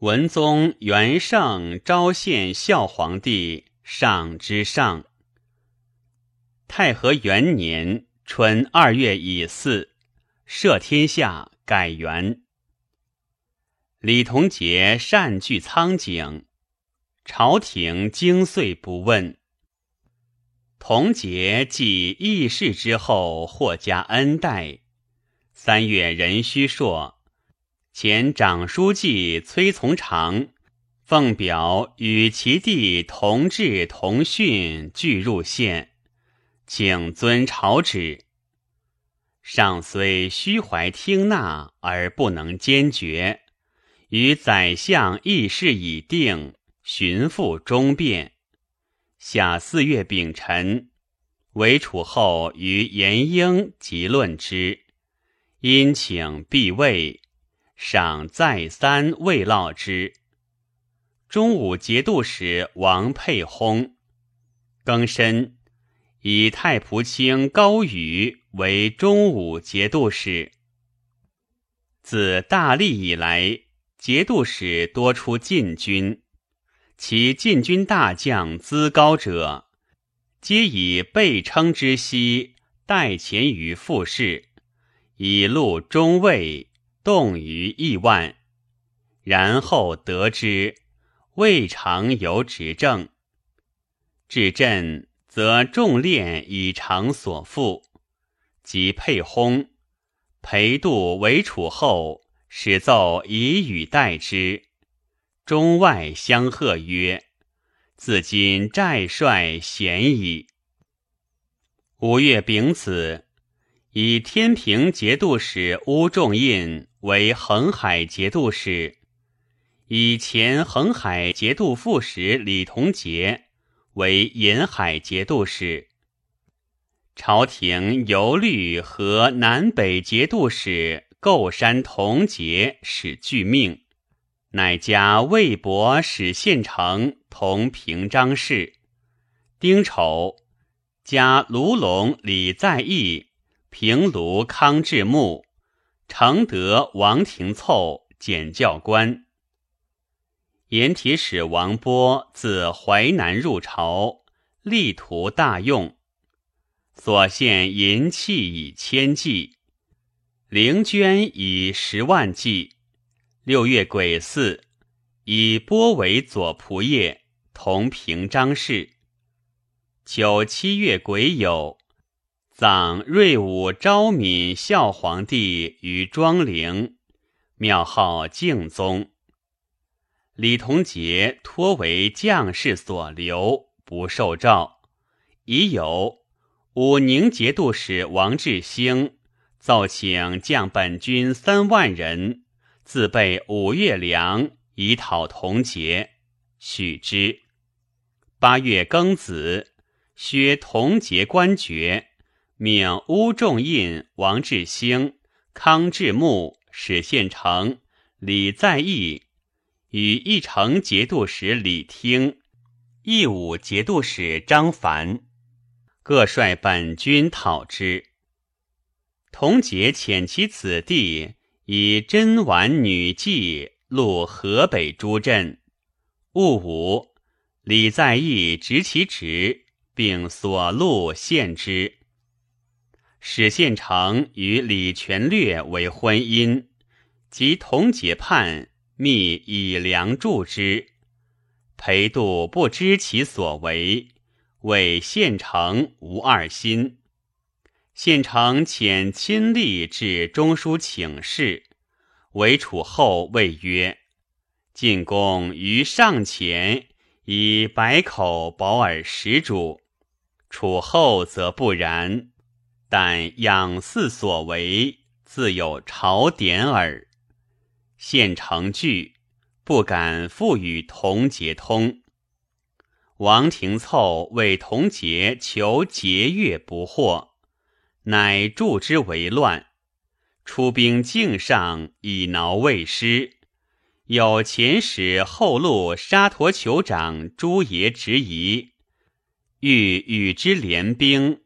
文宗元圣昭献孝皇帝上之上。太和元年春二月乙巳，赦天下，改元。李同杰善聚苍井，朝廷经岁不问。同杰继义士之后，获加恩待。三月壬戌朔，前长书记崔从长奉表与其弟同治、同训俱入县，请遵朝旨。上虽虚怀听纳，而不能坚决。与宰相议事已定，寻复终变。下四月丙辰，为楚后于延英即论之，因请避位，赏再三未落之。中武节度使王沛薨，更申以太仆卿高宇为中武节度使。自大历以来，节度使多出禁军。其禁军大将资高者，皆以备称之息待前于复士，以录中尉，动于亿万。然后得知，未尝有执政。至朕，则重练以偿所负。即沛薨，裴度为楚后，始奏以语待之。中外相贺曰：“自今寨帅贤矣。”五月丙子，以天平节度使乌仲印为恒海节度使，以前恒海节度副使李同杰为沿海节度使。朝廷由虑和南北节度使构山同节使俱命。乃加魏博使县丞同平章事。丁丑，加卢龙李在义平卢康志木承德王廷凑检教官。盐铁使王波自淮南入朝，力图大用，所献银器以千计，灵捐以十万计。六月癸巳，以波为左仆射，同平章事。九七月癸酉，葬睿武昭敏孝皇帝于庄陵，庙号敬宗。李同杰托为将士所留，不受诏。已有武宁节度使王志兴奏请将本军三万人。自备五月粮以讨同节，许之。八月庚子，削同节官爵，命乌仲印、王志兴、康志木、史宪成、李在义与义城节度使李听、义武节度使张凡各率本军讨之。同节遣其子弟。以真婉女妓录河北诸镇，戊午，李在义执其职，并所录献之。史县丞与李全略为婚姻，及同解判，密以粮助之。裴度不知其所为，谓县丞无二心。县丞遣亲吏至中书请示，为楚后谓曰：“进贡于上前，以百口保尔食主；楚后则不然，但仰似所为，自有朝典耳。”现成句，不敢复与同节通。王廷凑为同节求节钺不获。乃助之为乱，出兵境上以挠魏师。有前使后路沙陀酋长朱爷执疑，欲与之联兵，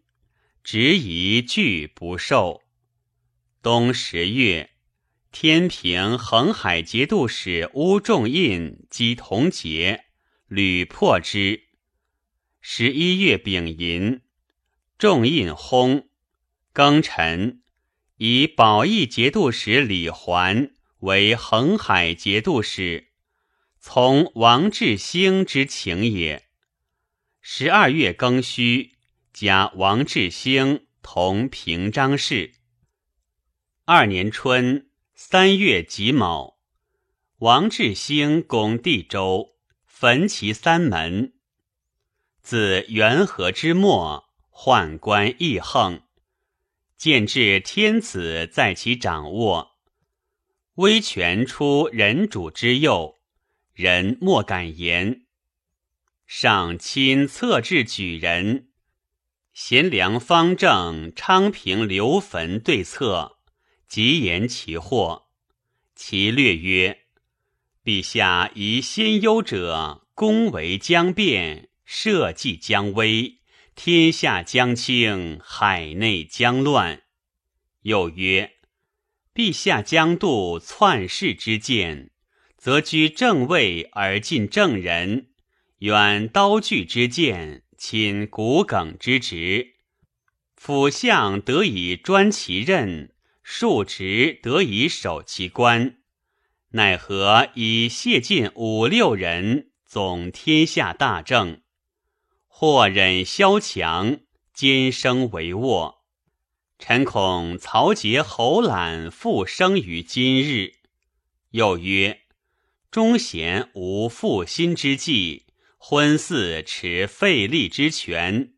执疑拒不受。冬十月，天平横海节度使乌仲印击同节，屡破之。十一月丙寅，仲印薨。庚辰，以保义节度使李环为横海节度使，从王志兴之请也。十二月庚戌，加王志兴同平章事。二年春。三月己卯，王志兴攻地州，焚其三门。自元和之末，宦官议横，见至天子在其掌握，威权出人主之右，人莫敢言。上亲策制举人，贤良方正，昌平刘坟对策。极言其祸，其略曰：“陛下以先忧者，攻为将变，社稷将危，天下将倾，海内将乱。”又曰：“陛下将度篡世之见，则居正位而近正人，远刀具之见，亲骨梗之职，辅相得以专其任。”庶职得以守其官，奈何以谢晋五六人总天下大政？或忍萧强，兼生为卧。臣恐曹节侯览复生于今日。又曰：忠贤无负心之计，昏嗣持废立之权，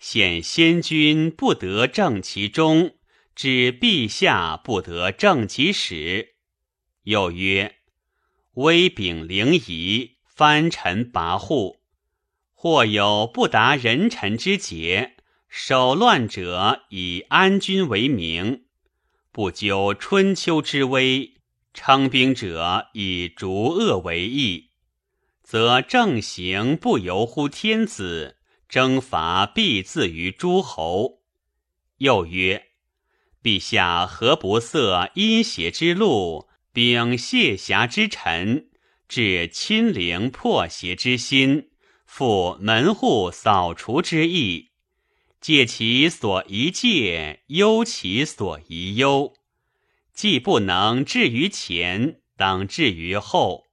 显先君不得正其中。指陛下不得正其始，又曰：威柄凌夷，藩臣跋扈，或有不达人臣之节，守乱者以安君为名；不究春秋之危，称兵者以逐恶为义，则正行不由乎天子，征伐必自于诸侯。又曰。陛下何不塞阴邪之路，秉卸侠之臣，致亲灵破邪之心，复门户扫除之意，戒其所宜戒，忧其所宜忧。既不能至于前，当至于后；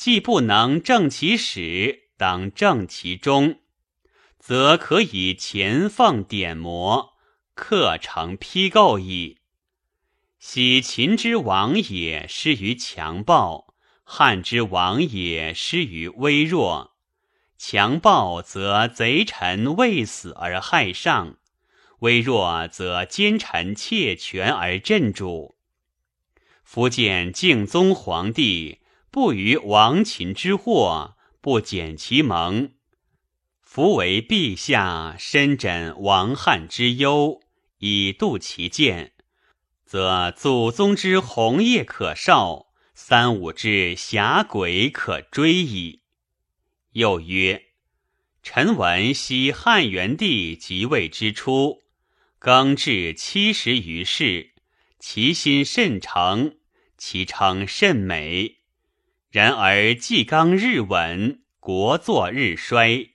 既不能正其始，当正其中，则可以前奉点磨。克成批构矣。昔秦之王也失于强暴，汉之王也失于微弱。强暴则贼臣为死而害上，微弱则奸臣窃权而镇主。福建敬宗皇帝不于亡秦之祸，不减其盟。夫为陛下深枕亡汉之忧。以度其见，则祖宗之宏业可绍，三五之侠鬼可追矣。又曰：臣闻昔汉元帝即位之初，更至七十余世，其心甚诚，其称甚美。然而纪纲日稳，国祚日衰，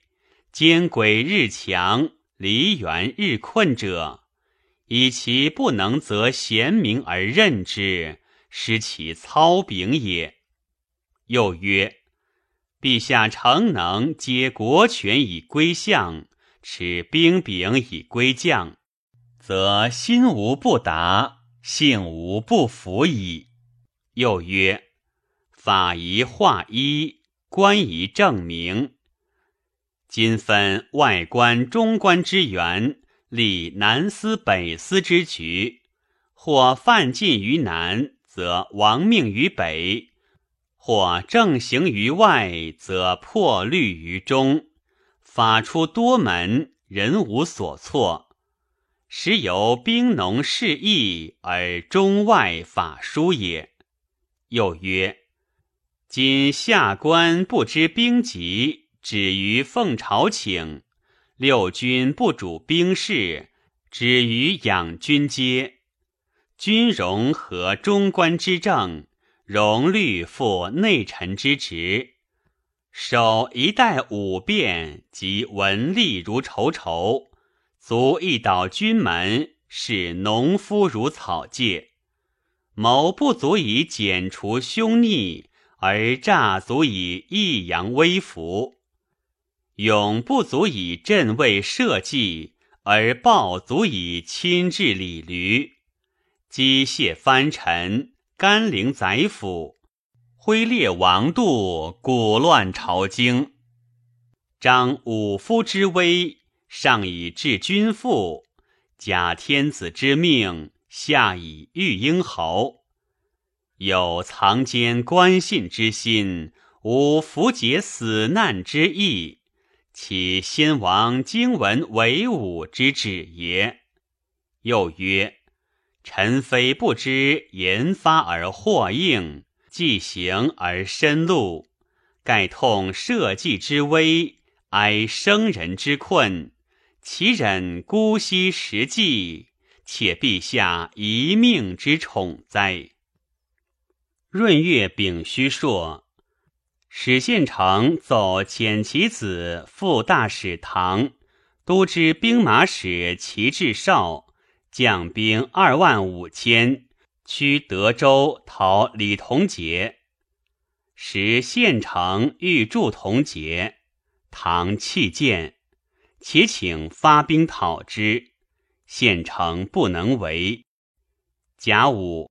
奸诡日强，离原日困者。以其不能择贤明而任之，失其操柄也。又曰：陛下诚能接国权以归相，持兵柄以归将，则心无不达，性无不服矣。又曰：法宜化一，官宜正明。今分外官、中官之源。立南司北司之局，或犯禁于南，则亡命于北；或正行于外，则破律于中。法出多门，人无所措，时由兵农事役而中外法书也。又曰：今下官不知兵籍，止于奉朝请。六军不主兵事，止于养军阶，君荣和中官之政，荣虑负内臣之职，守一代五变，及文吏如仇仇，足一倒军门，使农夫如草芥。谋不足以剪除凶逆，而诈足以抑扬威服；勇不足以镇卫社稷，而暴足以亲治礼驴。机械藩臣，甘陵宰辅，挥列王度，鼓乱朝京。张武夫之威，上以治君父；假天子之命，下以御婴侯。有藏奸关信之心，无符解死难之意，其先王经文为武之旨也。又曰。臣非不知言发而祸应，既行而深入，盖痛社稷之危，哀生人之困，岂忍姑息实际，且陛下一命之宠哉？闰月丙戌朔，史献成奏遣其子赴大使唐都知兵马使齐志绍。将兵二万五千，驱德州讨李同杰。时县城欲助同杰，唐弃剑，且请发兵讨之。县城不能为。甲午，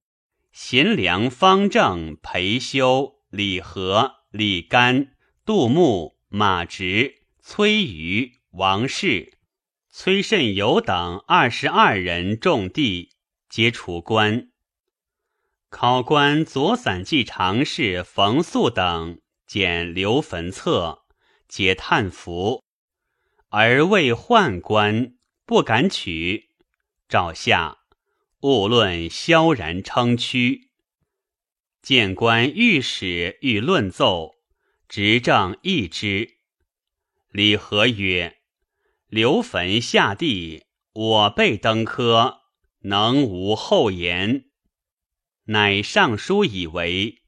贤良、方正、裴修、李和、李干、杜牧、马直、崔瑜、王氏。崔慎友等二十二人中地，皆除官。考官左散记常侍冯素等检留坟册，皆叹服，而未宦官不敢取。诏下，勿论萧然称屈。谏官御史欲论奏，执政议之。李和曰。刘坟下地，我辈登科，能无后言？乃上书以为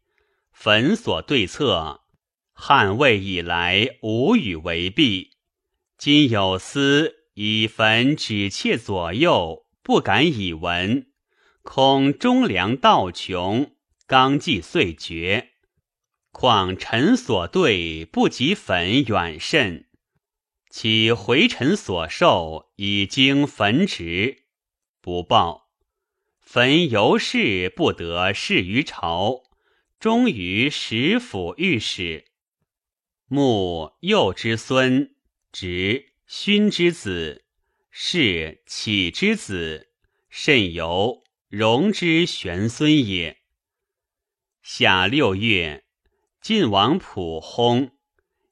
坟所对策，汉魏以来无与为弊。今有司以坟止切左右，不敢以闻，恐忠良道穷，纲纪遂绝。况臣所对不及坟远甚。其回臣所受已经焚职，不报，焚犹是不得事于朝，终于使府御史。穆幼之孙，直勋之子，是启之子，甚由荣之玄孙也。夏六月，晋王普薨，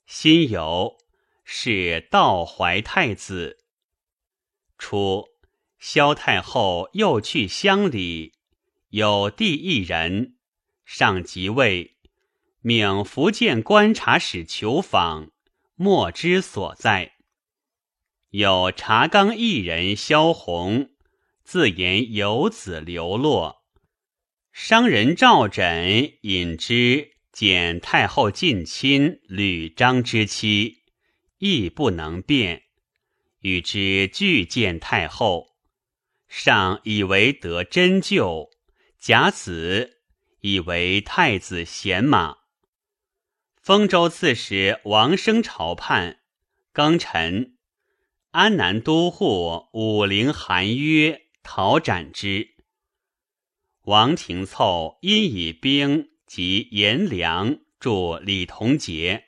辛酉。是道怀太子。初，萧太后又去乡里，有弟一人，上即位，命福建观察使求访，莫之所在。有茶纲一人萧红，自言有子流落，商人赵枕引之，检太后近亲吕章之妻。亦不能辨，与之俱见太后，上以为得真救，甲子以为太子贤马。丰州刺史王生朝叛，庚辰，安南都护武陵韩约讨斩之。王廷凑因以兵及颜良助李同杰。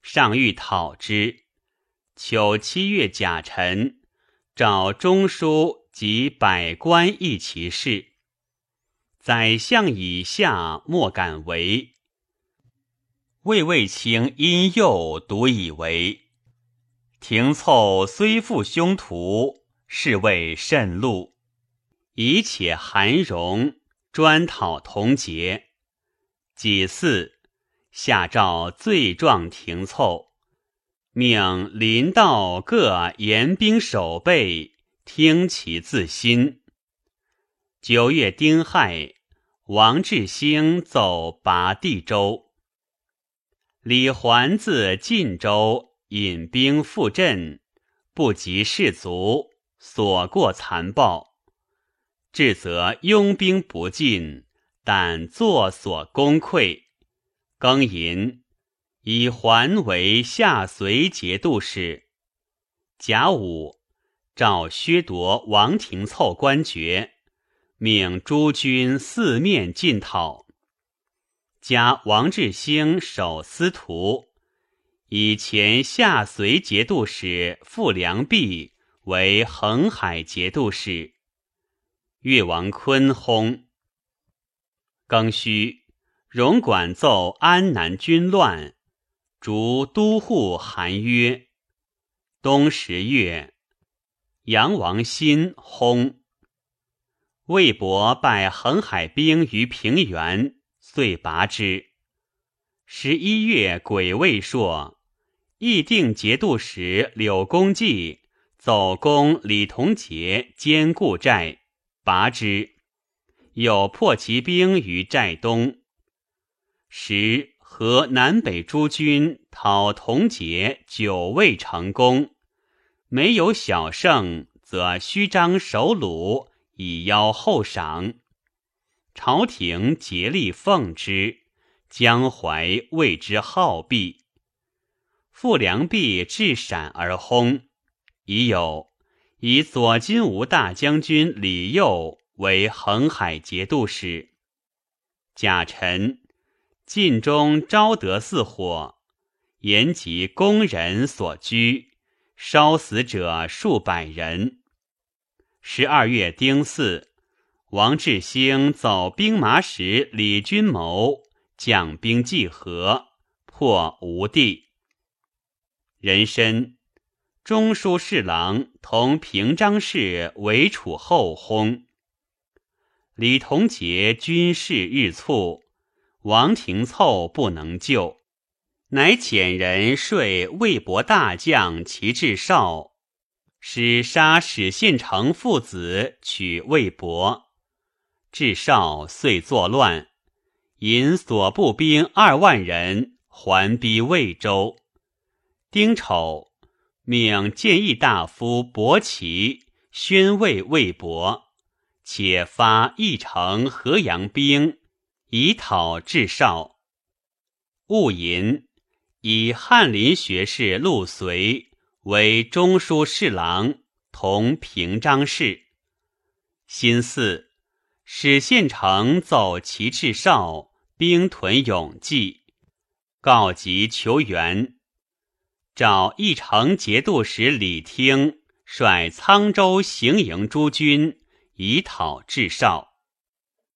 上欲讨之，求七月甲辰，召中书及百官议其事。宰相以下莫敢为。魏卫卿因幼独以为。廷凑虽负凶徒，是谓甚禄。以且韩荣专讨同节。己巳。下诏罪状廷凑，命临道各严兵守备，听其自新。九月丁亥，王志兴奏拔地州。李环自晋州引兵赴镇，不及士卒，所过残暴。至则拥兵不进，但作所攻溃。庚寅，以桓为下随节度使。甲午，诏削夺王廷凑官爵。命诸军四面进讨，加王志兴守司徒，以前下随节度使傅良弼为恒海节度使。越王坤薨。庚戌，荣管奏安南军乱，逐都护韩曰：冬十月，杨王新薨。魏博败恒海兵于平原，遂拔之。十一月，癸未朔，议定节度使柳公济走攻李同杰坚固寨，拔之。有破其兵于寨东。时和南北诸军讨同节久未成功，没有小胜，则虚张首虏。以邀后赏，朝廷竭力奉之，江淮为之好毕。傅良弼至陕而轰，已有以左金吾大将军李佑为恒海节度使。甲辰，晋中昭德寺火，延及宫人所居，烧死者数百人。十二月丁巳，王志兴走兵马使李君谋将兵济河，破吴地。人参中书侍郎同平章事为楚后薨。李同杰军事日促，王廷凑不能救，乃遣人说魏博大将齐志绍。使杀史宪成父子，取魏博。至少遂作乱，引所部兵二万人还逼魏州。丁丑，命谏议大夫伯奇宣慰魏博，且发义城河阳兵以讨至少。戊寅，以翰林学士陆随。为中书侍郎，同平章事。辛巳，使县丞奏齐至少兵屯永济，告急求援。召义城节度使李听率沧州行营诸军以讨至少。